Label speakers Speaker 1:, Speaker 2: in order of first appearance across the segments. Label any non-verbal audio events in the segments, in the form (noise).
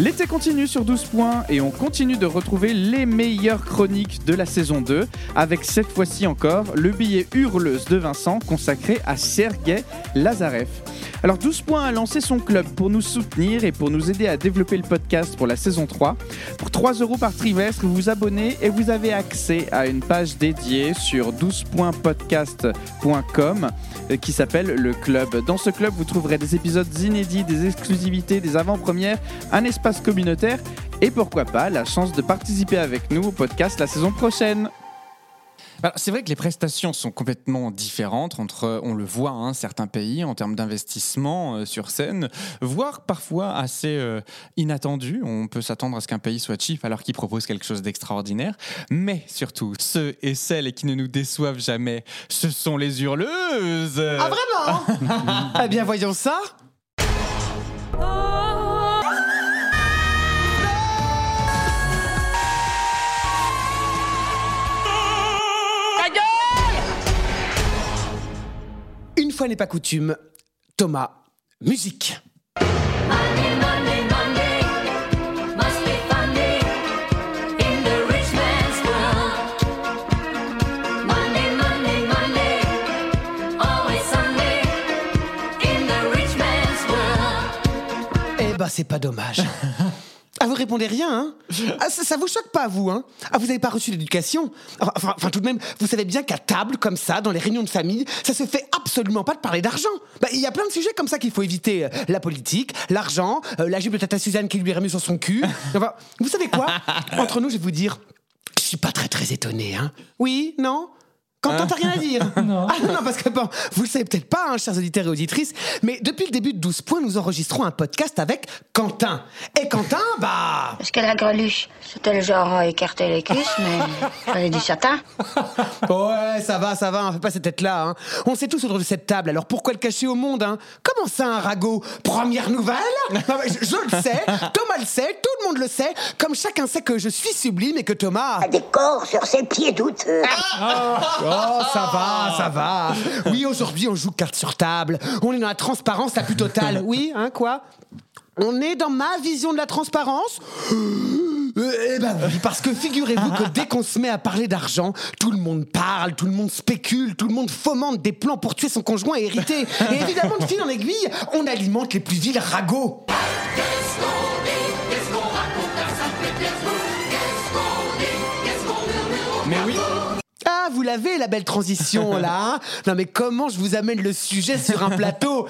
Speaker 1: L'été continue sur 12 points et on continue de retrouver les meilleures chroniques de la saison 2 avec cette fois-ci encore le billet hurleuse de Vincent consacré à Sergei Lazarev. Alors 12 points a lancé son club pour nous soutenir et pour nous aider à développer le podcast pour la saison 3. Pour 3 euros par trimestre, vous vous abonnez et vous avez accès à une page dédiée sur 12pointpodcast.com euh, qui s'appelle le club. Dans ce club, vous trouverez des épisodes inédits, des exclusivités, des avant-premières, un espace communautaire et pourquoi pas la chance de participer avec nous au podcast la saison prochaine.
Speaker 2: C'est vrai que les prestations sont complètement différentes entre, on le voit, hein, certains pays en termes d'investissement euh, sur scène, voire parfois assez euh, inattendu. On peut s'attendre à ce qu'un pays soit cheap alors qu'il propose quelque chose d'extraordinaire. Mais surtout, ceux et celles qui ne nous déçoivent jamais, ce sont les hurleuses.
Speaker 3: Ah vraiment? (laughs) Eh bien voyons ça. Une fois n'est pas coutume, Thomas, musique. Eh ben c'est pas dommage. (laughs) Vous répondez rien, hein (laughs) ah, ça, ça vous choque pas, vous, hein Ah, vous avez pas reçu d'éducation enfin, enfin, tout de même, vous savez bien qu'à table, comme ça, dans les réunions de famille, ça se fait absolument pas de parler d'argent. Bah, Il y a plein de sujets comme ça qu'il faut éviter. Euh, La politique, l'argent, euh, la jupe de Tata Suzanne qui lui remet sur son cul. (laughs) Enfin, vous savez quoi? Entre nous, je vais vous dire, je suis pas très très étonné, hein Oui Non? Quentin, t'as rien à dire (laughs) non. Ah non, non, parce que bon, vous le savez peut-être pas, hein, chers auditeurs et auditrices, mais depuis le début de 12 points, nous enregistrons un podcast avec Quentin. Et Quentin, bah...
Speaker 4: Parce que la greluche, c'était le genre à écarter les cuisses, mais fallait du satin.
Speaker 3: Ouais, ça va, ça va, on fait pas cette tête-là. Hein. On sait tous autour de cette table, alors pourquoi le cacher au monde hein? Comment ça, un ragot? Première nouvelle? (laughs) Non, mais je, je le sais, Thomas le sait, tout le monde le sait, comme chacun sait que je suis sublime et que Thomas...
Speaker 5: des corps sur ses pieds douteux. (laughs)
Speaker 3: Oh, ça va, ça va. Oui, aujourd'hui, on joue carte sur table. On est dans la transparence la plus totale. Oui, hein, quoi? On est dans ma vision de la transparence Eh ben oui, parce que figurez-vous que dès qu'on se met à parler d'argent, tout le monde parle, tout le monde spécule, tout le monde fomente des plans pour tuer son conjoint et hériter. Et évidemment, de fil en aiguille, on alimente les plus vils ragots. Vous l'avez la belle transition là. hein? Non mais comment je vous amène le sujet sur un plateau?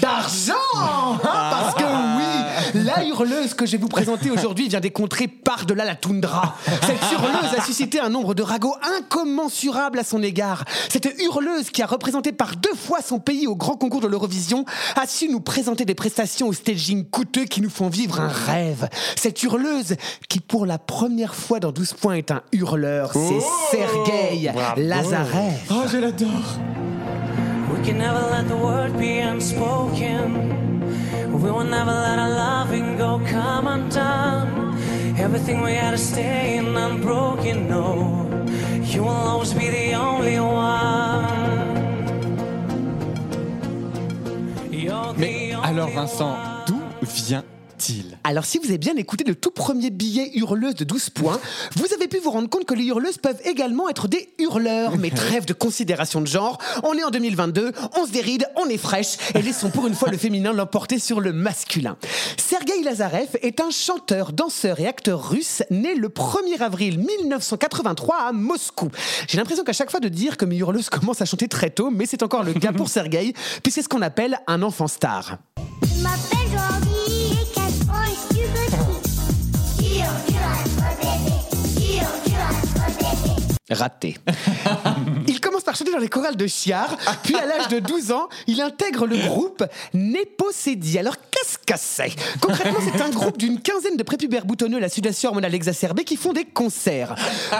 Speaker 3: D'argent hein Parce que oui, la hurleuse que je vais vous présenter aujourd'hui vient des contrées par-delà la toundra. Cette hurleuse a suscité un nombre de ragots incommensurable à son égard. Cette hurleuse qui a représenté par deux fois son pays au grand concours de l'Eurovision a su nous présenter des prestations au staging coûteux qui nous font vivre un rêve. Cette hurleuse qui pour la première fois dans 12 points est un hurleur, c'est Sergei Lazarev.
Speaker 2: oh, je l'adore.
Speaker 6: We can never let the word be unspoken. We will never let our loving go come undone. Everything we had to stay in unbroken. No, you will always be the only one. You're the
Speaker 2: Mais
Speaker 6: only
Speaker 2: alors Vincent, d'où
Speaker 3: Alors, si vous avez bien écouté le tout premier billet hurleuse de 12 points, vous avez pu vous rendre compte que les hurleuses peuvent également être des hurleurs. Mais (laughs) trêve de considération de genre, on est en 2022, on se déride, on est fraîche, et laissons pour une fois le féminin l'emporter sur le masculin. Sergei Lazarev est un chanteur, danseur et acteur russe né le 1er avril 1983 à Moscou. J'ai l'impression qu'à chaque fois de dire que mes hurleuses commencent à chanter très tôt, mais c'est encore le cas pour (laughs) Sergei, puisque c'est ce qu'on appelle un enfant star. Raté. (laughs) il commence par chanter dans les chorales de Chiar, puis à l'âge de 12 ans, il intègre le groupe Néposédie. Alors qu'est-ce Concrètement, c'est un groupe d'une quinzaine de prépubères boutonneux, la sudation hormonale exacerbée, qui font des concerts.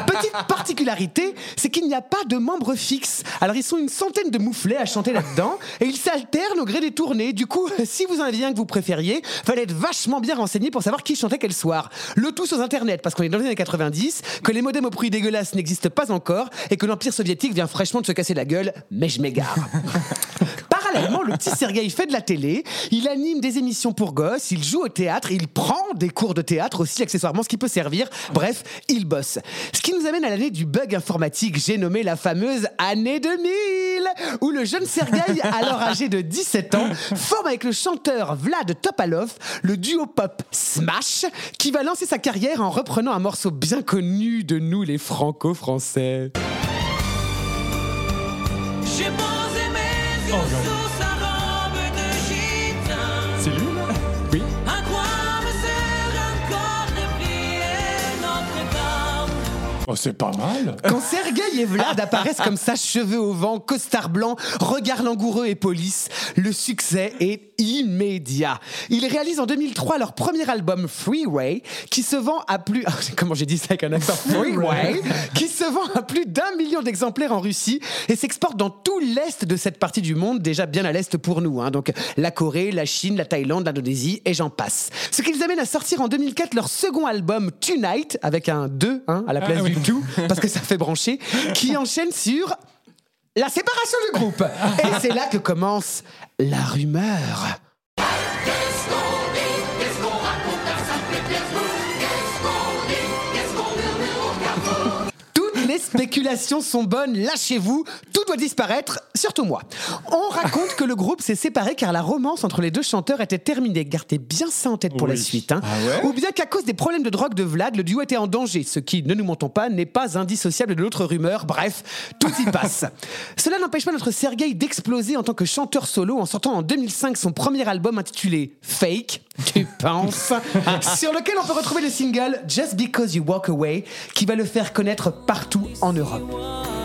Speaker 3: Petite particularité, c'est qu'il n'y a pas de membres fixes. Alors ils sont une centaine de mouflets à chanter là-dedans, et ils s'alternent au gré des tournées. Du coup, (laughs) si vous en aviez un que vous préfériez, fallait être vachement bien renseigné pour savoir qui chantait quel soir. Le tout sur Internet, parce qu'on est dans les années 90, que les modems au bruit dégueulasse n'existent pas encore, et que l'Empire soviétique vient fraîchement de se casser la gueule, mais je m'égare. (laughs) Par parallèlement, le petit Sergueï fait de la télé, il anime des émissions pour gosses, il joue au théâtre, il prend des cours de théâtre aussi accessoirement, ce qui peut servir. Bref, il bosse. Ce qui nous amène à l'année du bug informatique, j'ai nommé la fameuse année 2000, où le jeune Sergueï, (laughs) alors âgé de 17 ans, forme avec le chanteur Vlad Topalov le duo pop Smash, qui va lancer sa carrière en reprenant un morceau bien connu de nous les franco-français.
Speaker 2: Oh, c'est pas mal.
Speaker 3: Quand Sergueï et Vlad apparaissent comme ça, cheveux au vent, costard blanc, regard langoureux et police, le succès est immédiat. Ils réalisent en 2003 leur premier album Freeway, qui se vend à plus... (laughs) Comment j'ai dit ça avec un accent (laughs) Freeway? Qui se vend à plus d'un million d'exemplaires en Russie et s'exporte dans tout l'est de cette partie du monde, déjà bien à l'est pour nous. hein. Donc la Corée, la Chine, la Thaïlande, l'Indonésie et j'en passe. Ce qui les amène à sortir en 2004 leur second album Tonight, avec un 2 hein, à la place
Speaker 2: Ah oui.
Speaker 3: du tout, parce que ça (laughs) fait brancher, qui enchaîne sur la séparation du groupe. (laughs) Et c'est là que commence la rumeur. Toutes les spéculations sont bonnes, lâchez-vous, tout doit disparaître, surtout moi. On raconte que le groupe s'est séparé car la romance entre les deux chanteurs était terminée. Gardez bien ça en tête pour la suite. hein.
Speaker 2: Ah ouais
Speaker 3: Ou bien qu'à cause des problèmes de drogue de Vlad, le duo était en danger, ce qui, ne nous mentons pas, n'est pas indissociable de l'autre rumeur. Bref, tout y passe. (laughs) Cela n'empêche pas notre Sergueï d'exploser en tant que chanteur solo en sortant en 2005 son premier album intitulé Fake, tu penses, (laughs) sur lequel on peut retrouver le single Just Because You Walk Away, qui va le faire connaître partout en Europe.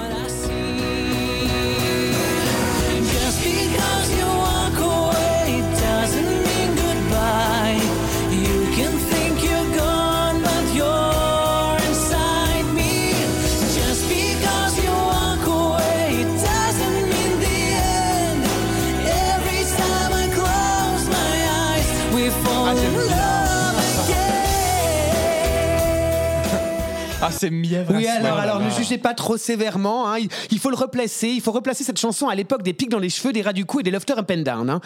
Speaker 2: Ah, c'est mièvre.
Speaker 3: Oui, alors, alors ne jugez pas trop sévèrement. hein. Il, il faut le replacer. Il faut replacer cette chanson à l'époque des pics dans les cheveux, des ras du cou et des lofter up and down. hein.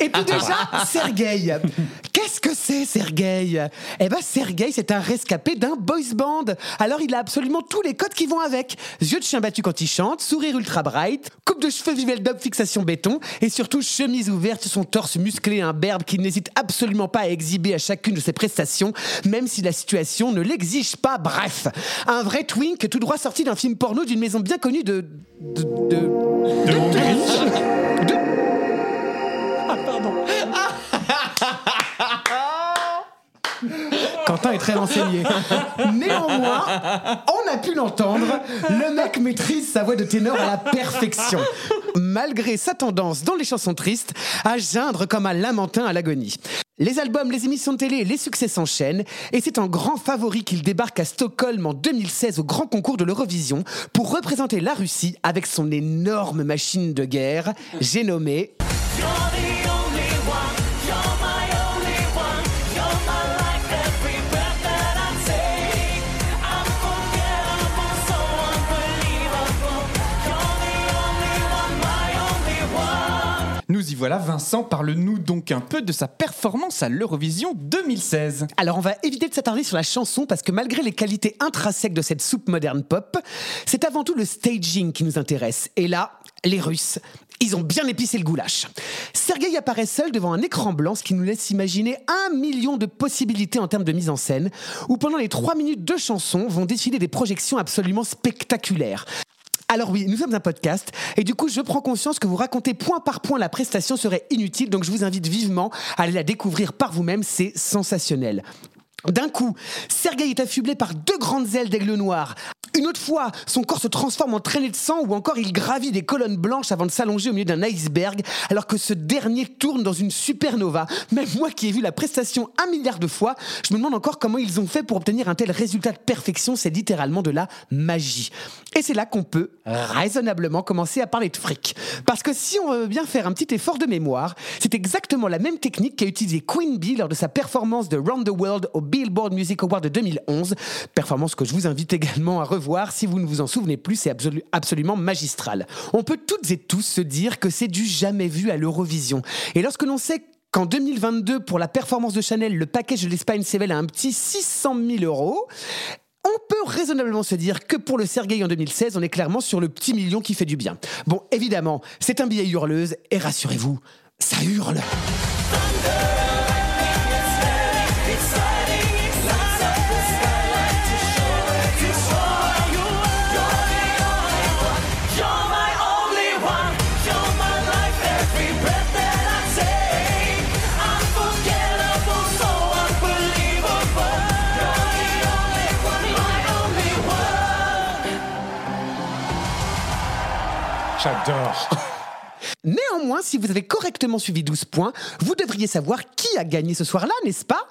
Speaker 3: Et puis déjà, Sergueï. (laughs) Qu'est-ce que c'est, Sergueï? Eh ben, Sergueï, c'est un rescapé d'un boys band. Alors, il a absolument tous les codes qui vont avec. Yeux de chien battu quand il chante, sourire ultra bright, coupe de cheveux Vivel Dub fixation béton, et surtout chemise ouverte sur son torse musclé, un berbe qui n'hésite absolument pas à exhiber à chacune de ses prestations, même si la situation ne l'exige pas. Bref, un vrai twink tout droit sorti d'un film porno d'une maison bien connue de. de. de. de Hongrie. De- Quentin est très renseigné. Néanmoins, on a pu l'entendre, le mec maîtrise sa voix de ténor à la perfection. Malgré sa tendance dans les chansons tristes à geindre comme un lamentin à l'agonie. Les albums, les émissions de télé, les succès s'enchaînent et c'est en grand favori qu'il débarque à Stockholm en 2016 au grand concours de l'Eurovision pour représenter la Russie avec son énorme machine de guerre, j'ai nommé
Speaker 2: Nous y voilà, Vincent, parle-nous donc un peu de sa performance à l'Eurovision 2016.
Speaker 3: Alors on va éviter de s'attarder sur la chanson parce que malgré les qualités intrinsèques de cette soupe moderne pop, c'est avant tout le staging qui nous intéresse. Et là, les Russes, ils ont bien épicé le goulash. Sergueï apparaît seul devant un écran blanc, ce qui nous laisse imaginer un million de possibilités en termes de mise en scène, où pendant les trois minutes de chanson vont défiler des projections absolument spectaculaires. Alors oui, nous sommes un podcast et du coup je prends conscience que vous raconter point par point la prestation serait inutile, donc je vous invite vivement à aller la découvrir par vous-même, c'est sensationnel. D'un coup, Sergueï est affublé par deux grandes ailes d'aigle noir. Une autre fois, son corps se transforme en traînée de sang ou encore il gravit des colonnes blanches avant de s'allonger au milieu d'un iceberg alors que ce dernier tourne dans une supernova. Même moi qui ai vu la prestation un milliard de fois, je me demande encore comment ils ont fait pour obtenir un tel résultat de perfection. C'est littéralement de la magie. Et c'est là qu'on peut raisonnablement commencer à parler de fric. Parce que si on veut bien faire un petit effort de mémoire, c'est exactement la même technique qu'a utilisé Queen Bee lors de sa performance de Round the World au Billboard Music Award de 2011. Performance que je vous invite également à revoir si vous ne vous en souvenez plus, c'est absolu- absolument magistral. On peut toutes et tous se dire que c'est du jamais vu à l'Eurovision. Et lorsque l'on sait qu'en 2022, pour la performance de Chanel, le package de l'Espagne s'évèle à un petit 600 000 euros, on peut raisonnablement se dire que pour le Sergueï en 2016, on est clairement sur le petit million qui fait du bien. Bon, évidemment, c'est un billet hurleuse, et rassurez-vous, ça hurle.
Speaker 2: J'adore. (laughs)
Speaker 3: Néanmoins, si vous avez correctement suivi 12 points, vous devriez savoir qui a gagné ce soir-là, n'est-ce pas?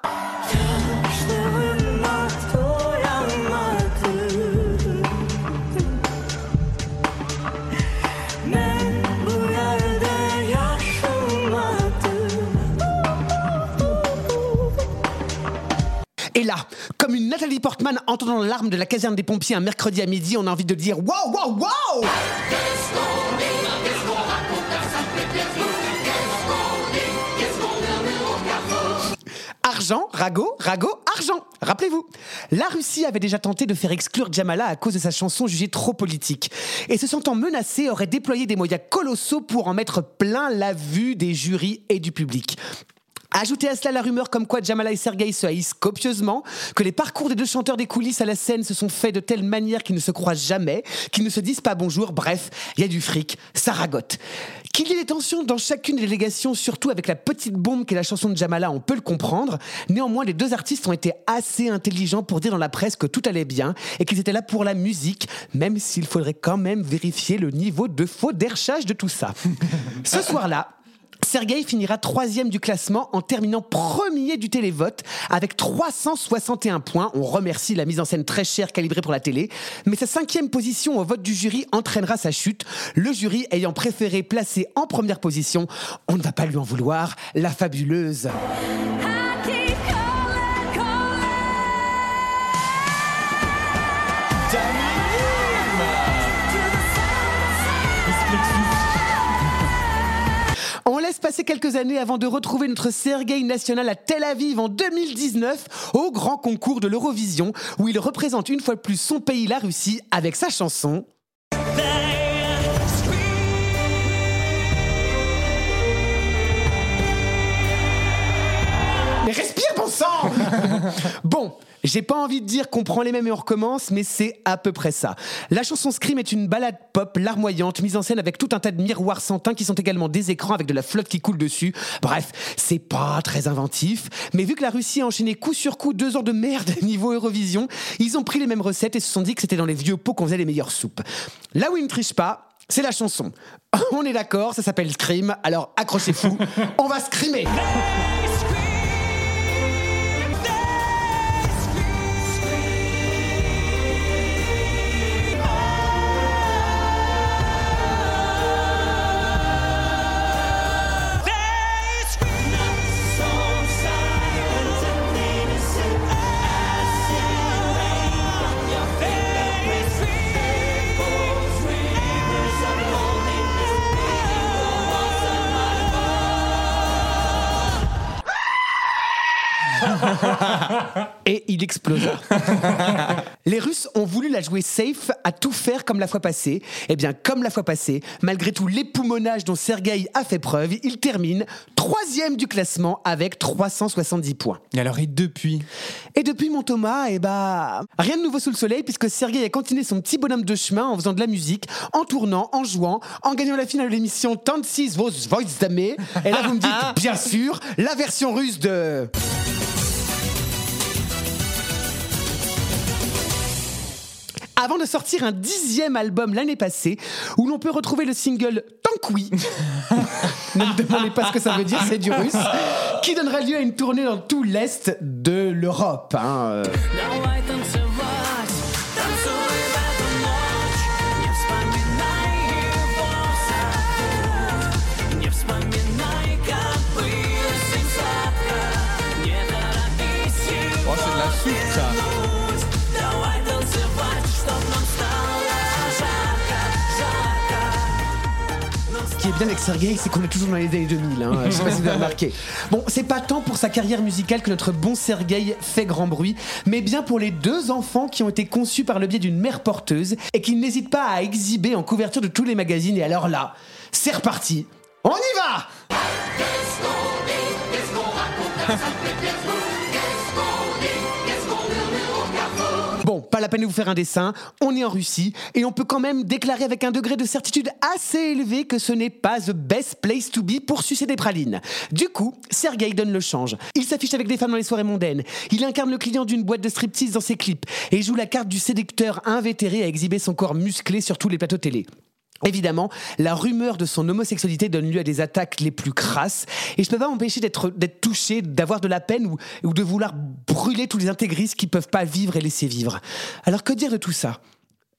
Speaker 3: Et là, comme une Nathalie Portman entendant l'arme de la caserne des pompiers un mercredi à midi, on a envie de dire Wow, wow, wow Argent, ragot, ragot, argent. Rappelez-vous, la Russie avait déjà tenté de faire exclure Jamala à cause de sa chanson jugée trop politique. Et se sentant menacée, aurait déployé des moyens colossaux pour en mettre plein la vue des jurys et du public. Ajoutez à cela la rumeur comme quoi Jamala et Sergei se haïssent copieusement, que les parcours des deux chanteurs des coulisses à la scène se sont faits de telle manière qu'ils ne se croisent jamais, qu'ils ne se disent pas bonjour, bref, il y a du fric, ça ragote. Qu'il y ait des tensions dans chacune des délégations, surtout avec la petite bombe qu'est la chanson de Jamala, on peut le comprendre. Néanmoins, les deux artistes ont été assez intelligents pour dire dans la presse que tout allait bien et qu'ils étaient là pour la musique, même s'il faudrait quand même vérifier le niveau de faux d'erchage de tout ça. (laughs) Ce soir-là, Sergei finira troisième du classement en terminant premier du télévote avec 361 points. On remercie la mise en scène très chère calibrée pour la télé. Mais sa cinquième position au vote du jury entraînera sa chute. Le jury ayant préféré placer en première position, on ne va pas lui en vouloir, la fabuleuse. On quelques années avant de retrouver notre Sergei national à Tel Aviv en 2019 au grand concours de l'Eurovision où il représente une fois de plus son pays, la Russie, avec sa chanson. Bon sang Bon, j'ai pas envie de dire qu'on prend les mêmes et on recommence, mais c'est à peu près ça. La chanson Scream est une balade pop larmoyante, mise en scène avec tout un tas de miroirs sans teint qui sont également des écrans avec de la flotte qui coule dessus. Bref, c'est pas très inventif, mais vu que la Russie a enchaîné coup sur coup deux ans de merde (laughs) niveau Eurovision, ils ont pris les mêmes recettes et se sont dit que c'était dans les vieux pots qu'on faisait les meilleures soupes. Là où ils ne trichent pas, c'est la chanson. (laughs) On est d'accord, ça s'appelle Scream, alors accrochez-vous, (laughs) on va screamer explosa. (laughs) Les Russes ont voulu la jouer safe, à tout faire comme la fois passée. Eh bien, comme la fois passée, malgré tout l'époumonage dont Sergei a fait preuve, il termine troisième du classement avec 370 points.
Speaker 2: Et alors, et depuis?
Speaker 3: Et depuis mon Thomas, eh bah, rien de nouveau sous le soleil puisque Sergei a continué son petit bonhomme de chemin en faisant de la musique, en tournant, en jouant, en gagnant la finale de l'émission Tansis Vos Voizdame. Et là, vous me dites, (laughs) bien sûr, la version russe de... avant de sortir un dixième album l'année passée, où l'on peut retrouver le single Tankwi. (laughs) ne me demandez pas ce que ça veut dire, c'est du russe, qui donnera lieu à une tournée dans tout l'Est de l'Europe. hein, avec Sergei, c'est qu'on est toujours dans les années 2000. Hein. Je sais pas si vous avez remarqué. Bon, c'est pas tant pour sa carrière musicale que notre bon Sergei fait grand bruit, mais bien pour les deux enfants qui ont été conçus par le biais d'une mère porteuse et qu'il n'hésite pas à exhiber en couverture de tous les magazines. Et alors là, c'est reparti. On y va pas la peine de vous faire un dessin, on est en Russie et on peut quand même déclarer avec un degré de certitude assez élevé que ce n'est pas the best place to be pour sucer des pralines. Du coup, Sergei donne le change. Il s'affiche avec des femmes dans les soirées mondaines, il incarne le client d'une boîte de striptease dans ses clips et joue la carte du séducteur invétéré à exhiber son corps musclé sur tous les plateaux télé. Évidemment, la rumeur de son homosexualité donne lieu à des attaques les plus crasses, et je peux pas m'empêcher d'être touché, d'avoir de la peine ou, ou de vouloir brûler tous les intégristes qui peuvent pas vivre et laisser vivre. Alors que dire de tout ça?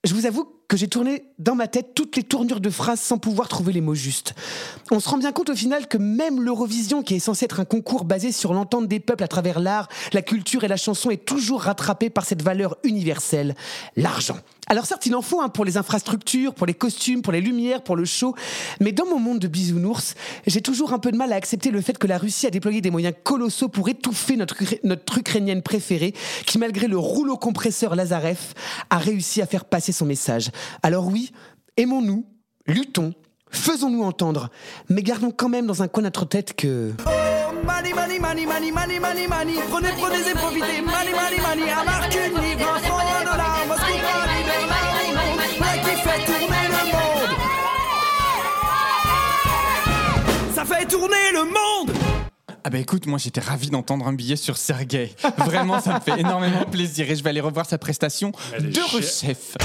Speaker 3: Je vous avoue que j'ai tourné dans ma tête toutes les tournures de phrases sans pouvoir trouver les mots justes. On se rend bien compte au final que même l'Eurovision, qui est censé être un concours basé sur l'entente des peuples à travers l'art, la culture et la chanson, est toujours rattrapé par cette valeur universelle, l'argent. Alors certes, il en faut hein, pour les infrastructures, pour les costumes, pour les lumières, pour le show, mais dans mon monde de bisounours, j'ai toujours un peu de mal à accepter le fait que la Russie a déployé des moyens colossaux pour étouffer notre, notre ukrainienne préférée, qui malgré le rouleau compresseur Lazarev, a réussi à faire passer son message. Alors oui, aimons-nous, luttons, faisons-nous entendre, mais gardons quand même dans un coin de notre tête que...
Speaker 7: Money, money, money, money, money, money, money. Prenez, prenez et profitez. Money, money, money. Un marque une livre, un franc, un dollar. Moscou, Paris, Berlin, Londres. Voilà qui fait tourner le monde. Ça fait tourner le monde.
Speaker 2: Ah bah écoute, moi j'étais ravi d'entendre un billet sur Sergei. Vraiment, ça me fait énormément plaisir et je vais aller revoir sa prestation de rechef.